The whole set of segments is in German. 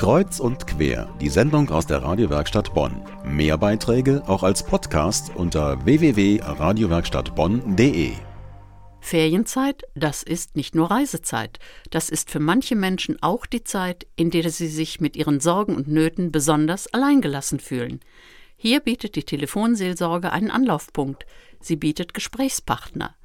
Kreuz und quer, die Sendung aus der Radiowerkstatt Bonn. Mehr Beiträge auch als Podcast unter www.radiowerkstattbonn.de. Ferienzeit, das ist nicht nur Reisezeit, das ist für manche Menschen auch die Zeit, in der sie sich mit ihren Sorgen und Nöten besonders alleingelassen fühlen. Hier bietet die Telefonseelsorge einen Anlaufpunkt. Sie bietet Gesprächspartner.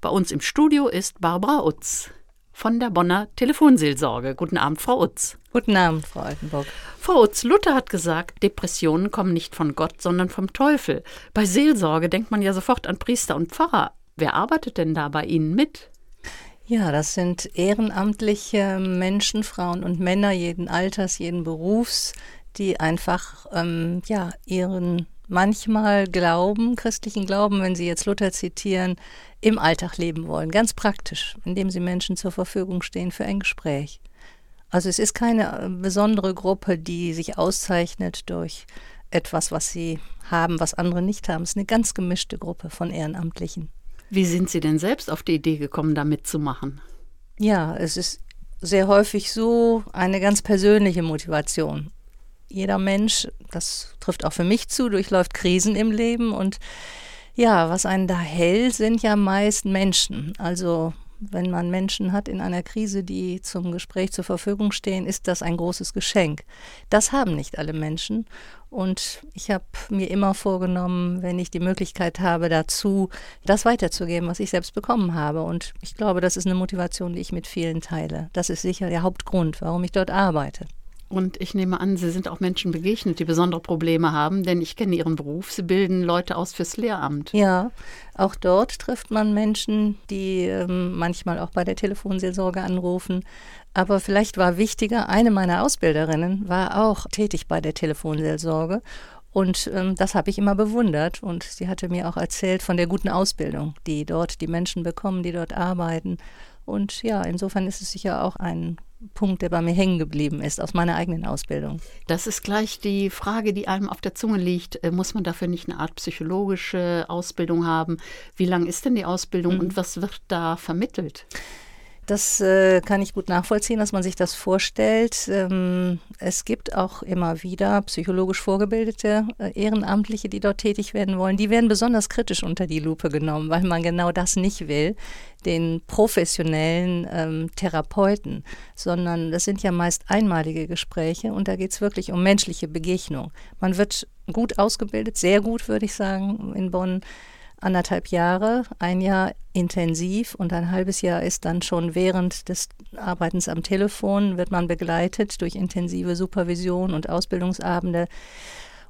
Bei uns im Studio ist Barbara Utz von der Bonner Telefonseelsorge. Guten Abend, Frau Utz. Guten Abend, Frau Altenburg. Frau Utz, Luther hat gesagt, Depressionen kommen nicht von Gott, sondern vom Teufel. Bei Seelsorge denkt man ja sofort an Priester und Pfarrer. Wer arbeitet denn da bei Ihnen mit? Ja, das sind ehrenamtliche Menschen, Frauen und Männer jeden Alters, jeden Berufs, die einfach ähm, ja, ihren manchmal Glauben, christlichen Glauben, wenn Sie jetzt Luther zitieren, im Alltag leben wollen, ganz praktisch, indem sie Menschen zur Verfügung stehen für ein Gespräch. Also es ist keine äh, besondere Gruppe, die sich auszeichnet durch etwas, was sie haben, was andere nicht haben. Es ist eine ganz gemischte Gruppe von Ehrenamtlichen. Wie sind Sie denn selbst auf die Idee gekommen, da mitzumachen? Ja, es ist sehr häufig so eine ganz persönliche Motivation. Jeder Mensch, das trifft auch für mich zu, durchläuft Krisen im Leben und ja, was einen da hält, sind ja meist Menschen. Also wenn man Menschen hat in einer Krise, die zum Gespräch zur Verfügung stehen, ist das ein großes Geschenk. Das haben nicht alle Menschen. Und ich habe mir immer vorgenommen, wenn ich die Möglichkeit habe dazu, das weiterzugeben, was ich selbst bekommen habe. Und ich glaube, das ist eine Motivation, die ich mit vielen teile. Das ist sicher der Hauptgrund, warum ich dort arbeite. Und ich nehme an, Sie sind auch Menschen begegnet, die besondere Probleme haben, denn ich kenne Ihren Beruf. Sie bilden Leute aus fürs Lehramt. Ja, auch dort trifft man Menschen, die ähm, manchmal auch bei der Telefonseelsorge anrufen. Aber vielleicht war wichtiger, eine meiner Ausbilderinnen war auch tätig bei der Telefonseelsorge. Und ähm, das habe ich immer bewundert. Und sie hatte mir auch erzählt von der guten Ausbildung, die dort die Menschen bekommen, die dort arbeiten. Und ja, insofern ist es sicher auch ein Punkt, der bei mir hängen geblieben ist aus meiner eigenen Ausbildung. Das ist gleich die Frage, die einem auf der Zunge liegt. Äh, muss man dafür nicht eine Art psychologische Ausbildung haben? Wie lang ist denn die Ausbildung mhm. und was wird da vermittelt? Das äh, kann ich gut nachvollziehen, dass man sich das vorstellt. Ähm, es gibt auch immer wieder psychologisch vorgebildete äh, Ehrenamtliche, die dort tätig werden wollen. Die werden besonders kritisch unter die Lupe genommen, weil man genau das nicht will, den professionellen ähm, Therapeuten, sondern das sind ja meist einmalige Gespräche und da geht es wirklich um menschliche Begegnung. Man wird gut ausgebildet, sehr gut, würde ich sagen, in Bonn anderthalb Jahre, ein Jahr intensiv und ein halbes Jahr ist dann schon während des Arbeitens am Telefon, wird man begleitet durch intensive Supervision und Ausbildungsabende.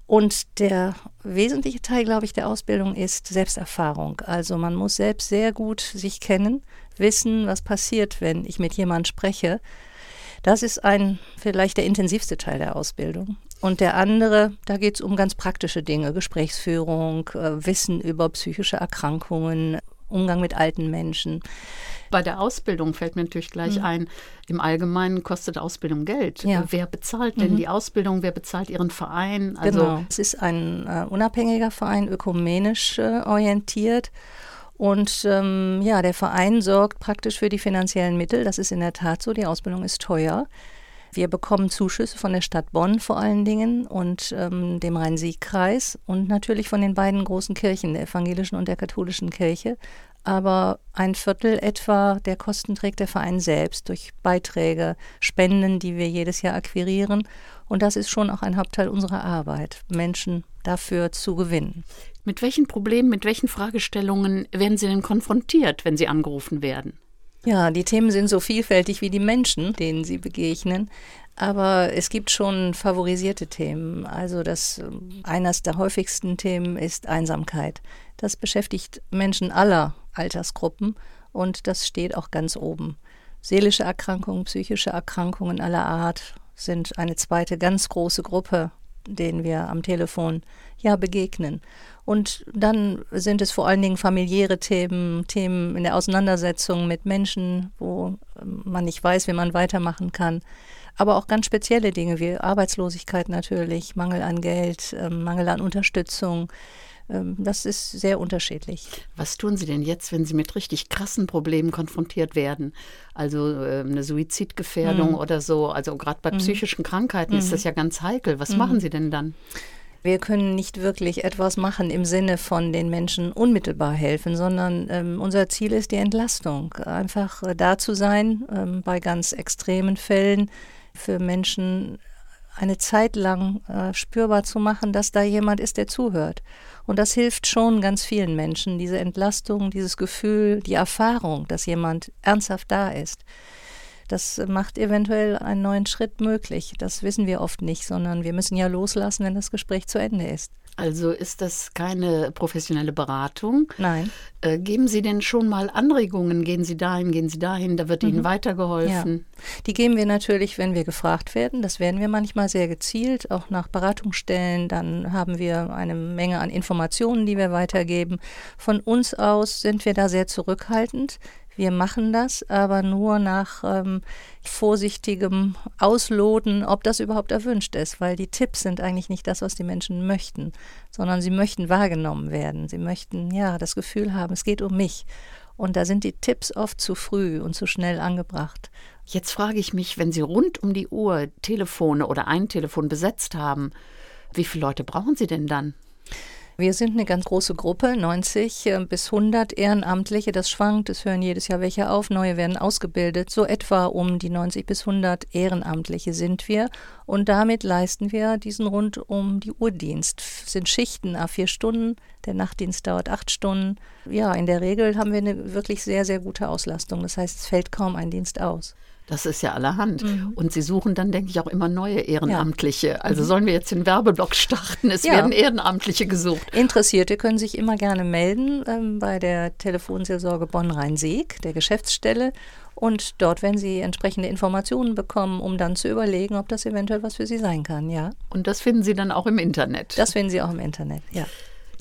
Und der wesentliche Teil, glaube ich, der Ausbildung ist Selbsterfahrung. Also man muss selbst sehr gut sich kennen, wissen, was passiert, wenn ich mit jemandem spreche. Das ist ein vielleicht der intensivste Teil der Ausbildung. Und der andere, da geht es um ganz praktische Dinge, Gesprächsführung, äh, Wissen über psychische Erkrankungen, Umgang mit alten Menschen. Bei der Ausbildung fällt mir natürlich gleich mhm. ein, im Allgemeinen kostet Ausbildung Geld. Ja. Wer bezahlt denn mhm. die Ausbildung? Wer bezahlt Ihren Verein? Also genau. Es ist ein äh, unabhängiger Verein, ökumenisch äh, orientiert. Und ähm, ja, der Verein sorgt praktisch für die finanziellen Mittel. Das ist in der Tat so. Die Ausbildung ist teuer. Wir bekommen Zuschüsse von der Stadt Bonn vor allen Dingen und ähm, dem Rhein-Sieg-Kreis und natürlich von den beiden großen Kirchen, der evangelischen und der katholischen Kirche. Aber ein Viertel etwa der Kosten trägt der Verein selbst durch Beiträge, Spenden, die wir jedes Jahr akquirieren. Und das ist schon auch ein Hauptteil unserer Arbeit, Menschen dafür zu gewinnen. Mit welchen Problemen, mit welchen Fragestellungen werden Sie denn konfrontiert, wenn Sie angerufen werden? Ja, die Themen sind so vielfältig wie die Menschen, denen sie begegnen. Aber es gibt schon favorisierte Themen. Also das eines der häufigsten Themen ist Einsamkeit. Das beschäftigt Menschen aller Altersgruppen und das steht auch ganz oben. Seelische Erkrankungen, psychische Erkrankungen aller Art sind eine zweite ganz große Gruppe, denen wir am Telefon ja begegnen. Und dann sind es vor allen Dingen familiäre Themen, Themen in der Auseinandersetzung mit Menschen, wo ähm, man nicht weiß, wie man weitermachen kann. Aber auch ganz spezielle Dinge wie Arbeitslosigkeit natürlich, Mangel an Geld, ähm, Mangel an Unterstützung, Ähm, das ist sehr unterschiedlich. Was tun Sie denn jetzt, wenn Sie mit richtig krassen Problemen konfrontiert werden? Also eine Suizidgefährdung mhm. oder so. Also gerade bei mhm. psychischen Krankheiten mhm. ist das ja ganz heikel. Was mhm. machen Sie denn dann? Wir können nicht wirklich etwas machen im Sinne von den Menschen unmittelbar helfen, sondern ähm, unser Ziel ist die Entlastung. Einfach äh, da zu sein ähm, bei ganz extremen Fällen für Menschen eine Zeit lang äh, spürbar zu machen, dass da jemand ist, der zuhört. Und das hilft schon ganz vielen Menschen, diese Entlastung, dieses Gefühl, die Erfahrung, dass jemand ernsthaft da ist. Das macht eventuell einen neuen Schritt möglich. Das wissen wir oft nicht, sondern wir müssen ja loslassen, wenn das Gespräch zu Ende ist. Also ist das keine professionelle Beratung? Nein. Äh, geben Sie denn schon mal Anregungen? Gehen Sie dahin, gehen Sie dahin, da wird mhm. Ihnen weitergeholfen? Ja. Die geben wir natürlich, wenn wir gefragt werden. Das werden wir manchmal sehr gezielt, auch nach Beratungsstellen. Dann haben wir eine Menge an Informationen, die wir weitergeben. Von uns aus sind wir da sehr zurückhaltend. Wir machen das, aber nur nach ähm, vorsichtigem Ausloten, ob das überhaupt erwünscht ist, weil die Tipps sind eigentlich nicht das, was die Menschen möchten, sondern sie möchten wahrgenommen werden. Sie möchten ja das Gefühl haben, es geht um mich. Und da sind die Tipps oft zu früh und zu schnell angebracht. Jetzt frage ich mich, wenn Sie rund um die Uhr Telefone oder ein Telefon besetzt haben, wie viele Leute brauchen Sie denn dann? Wir sind eine ganz große Gruppe, 90 äh, bis 100 Ehrenamtliche. Das schwankt, es hören jedes Jahr welche auf, neue werden ausgebildet. So etwa um die 90 bis 100 Ehrenamtliche sind wir. Und damit leisten wir diesen rund um die Uhrdienst. Sind Schichten, a vier Stunden. Der Nachtdienst dauert acht Stunden. Ja, in der Regel haben wir eine wirklich sehr, sehr gute Auslastung. Das heißt, es fällt kaum ein Dienst aus. Das ist ja allerhand. Mhm. Und Sie suchen dann, denke ich, auch immer neue Ehrenamtliche. Ja. Also mhm. sollen wir jetzt den Werbeblock starten? Es ja. werden Ehrenamtliche gesucht. Interessierte können sich immer gerne melden ähm, bei der Telefonseelsorge Bonn-Rhein-Sieg, der Geschäftsstelle. Und dort werden Sie entsprechende Informationen bekommen, um dann zu überlegen, ob das eventuell was für Sie sein kann, ja. Und das finden Sie dann auch im Internet? Das finden Sie auch im Internet, ja.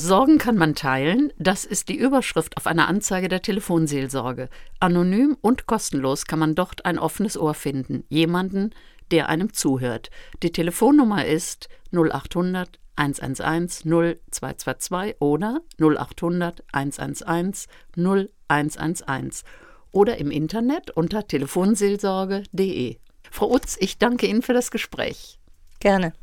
Sorgen kann man teilen, das ist die Überschrift auf einer Anzeige der Telefonseelsorge. Anonym und kostenlos kann man dort ein offenes Ohr finden, jemanden, der einem zuhört. Die Telefonnummer ist 0800 111 0222 oder 0800 111 0111 oder im Internet unter telefonseelsorge.de. Frau Utz, ich danke Ihnen für das Gespräch. Gerne.